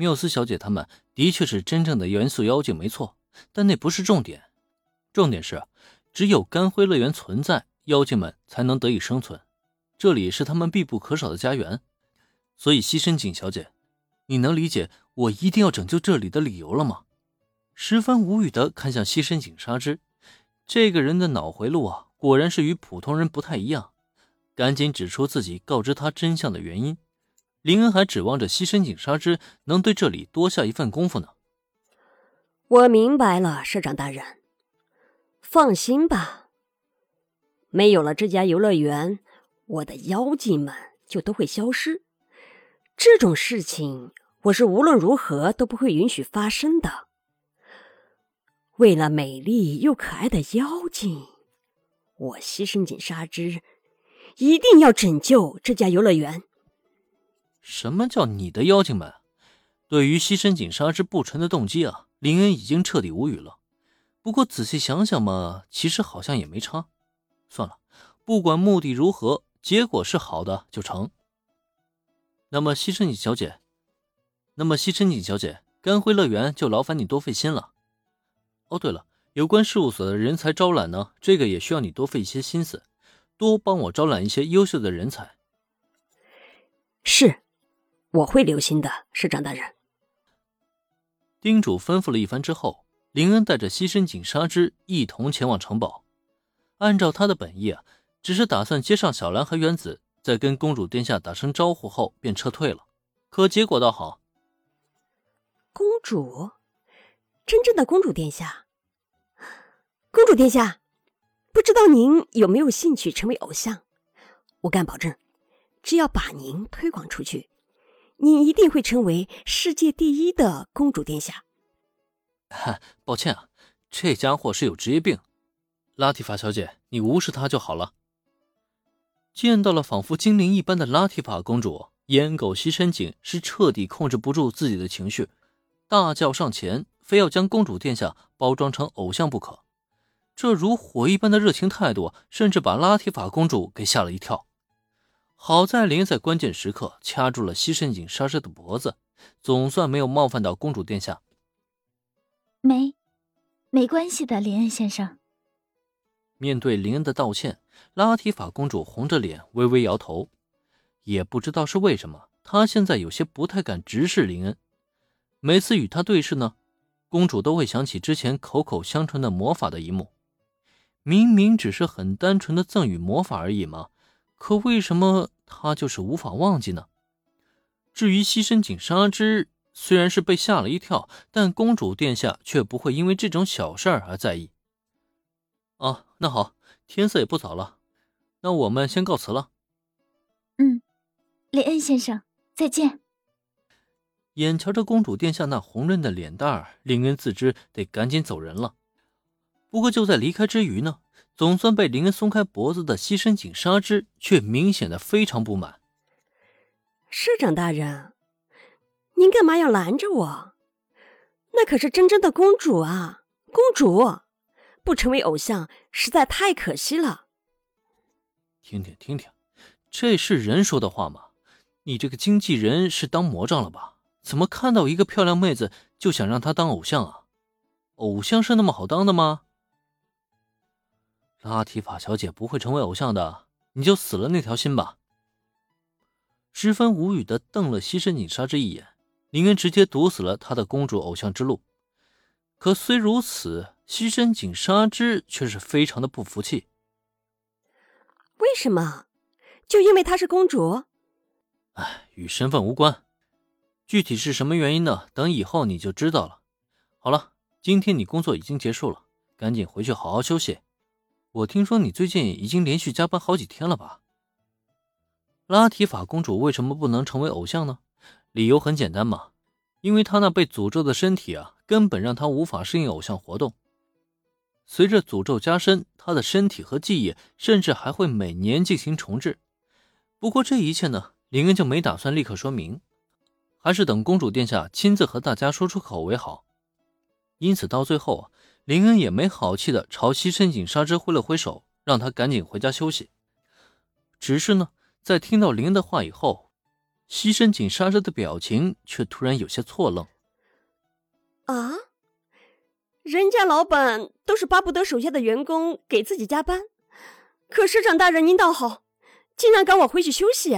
缪斯小姐他们的确是真正的元素妖精，没错，但那不是重点。重点是，只有干灰乐园存在，妖精们才能得以生存。这里是他们必不可少的家园，所以西深井小姐，你能理解我一定要拯救这里的理由了吗？十分无语的看向西深井纱织，这个人的脑回路啊，果然是与普通人不太一样。赶紧指出自己告知他真相的原因。林恩还指望着西深井纱织能对这里多下一份功夫呢。我明白了，社长大人，放心吧。没有了这家游乐园。我的妖精们就都会消失，这种事情我是无论如何都不会允许发生的。为了美丽又可爱的妖精，我西深井纱织一定要拯救这家游乐园。什么叫你的妖精们？对于西深井杀之不纯的动机啊，林恩已经彻底无语了。不过仔细想想嘛，其实好像也没差。算了，不管目的如何。结果是好的就成。那么西深井小姐，那么西深井小姐，甘辉乐园就劳烦你多费心了。哦，对了，有关事务所的人才招揽呢，这个也需要你多费一些心思，多帮我招揽一些优秀的人才。是，我会留心的，市长大人。叮嘱吩咐了一番之后，林恩带着西深井纱织一同前往城堡。按照他的本意啊。只是打算接上小兰和原子，在跟公主殿下打声招呼后便撤退了。可结果倒好，公主，真正的公主殿下，公主殿下，不知道您有没有兴趣成为偶像？我敢保证，只要把您推广出去，你一定会成为世界第一的公主殿下。哈，抱歉啊，这家伙是有职业病。拉提法小姐，你无视他就好了。见到了仿佛精灵一般的拉提法公主，烟狗西深井是彻底控制不住自己的情绪，大叫上前，非要将公主殿下包装成偶像不可。这如火一般的热情态度，甚至把拉提法公主给吓了一跳。好在林在关键时刻掐住了西深井莎莎的脖子，总算没有冒犯到公主殿下。没，没关系的，林恩先生。面对林恩的道歉。拉提法公主红着脸，微微摇头，也不知道是为什么，她现在有些不太敢直视林恩。每次与他对视呢，公主都会想起之前口口相传的魔法的一幕。明明只是很单纯的赠予魔法而已嘛，可为什么他就是无法忘记呢？至于西深井纱织，虽然是被吓了一跳，但公主殿下却不会因为这种小事儿而在意。哦，那好，天色也不早了。那我们先告辞了。嗯，雷恩先生，再见。眼瞧着公主殿下那红润的脸蛋儿，林恩自知得赶紧走人了。不过就在离开之余呢，总算被林恩松开脖子的西深井纱织却明显的非常不满。社长大人，您干嘛要拦着我？那可是真正的公主啊！公主不成为偶像实在太可惜了。听听听听，这是人说的话吗？你这个经纪人是当魔杖了吧？怎么看到一个漂亮妹子就想让她当偶像啊？偶像是那么好当的吗？拉提法小姐不会成为偶像的，你就死了那条心吧。十分无语的瞪了西深井纱织一眼，宁愿直接堵死了她的公主偶像之路。可虽如此，西深井纱织却是非常的不服气。为什么？就因为她是公主？哎，与身份无关。具体是什么原因呢？等以后你就知道了。好了，今天你工作已经结束了，赶紧回去好好休息。我听说你最近已经连续加班好几天了吧？拉提法公主为什么不能成为偶像呢？理由很简单嘛，因为她那被诅咒的身体啊，根本让她无法适应偶像活动。随着诅咒加深，她的身体和记忆甚至还会每年进行重置。不过这一切呢，林恩就没打算立刻说明，还是等公主殿下亲自和大家说出口为好。因此到最后，林恩也没好气的朝西深井纱织挥了挥手，让他赶紧回家休息。只是呢，在听到林恩的话以后，西深井纱织的表情却突然有些错愣。啊，人家老板都是巴不得手下的员工给自己加班，可市长大人您倒好，竟然赶我回去休息。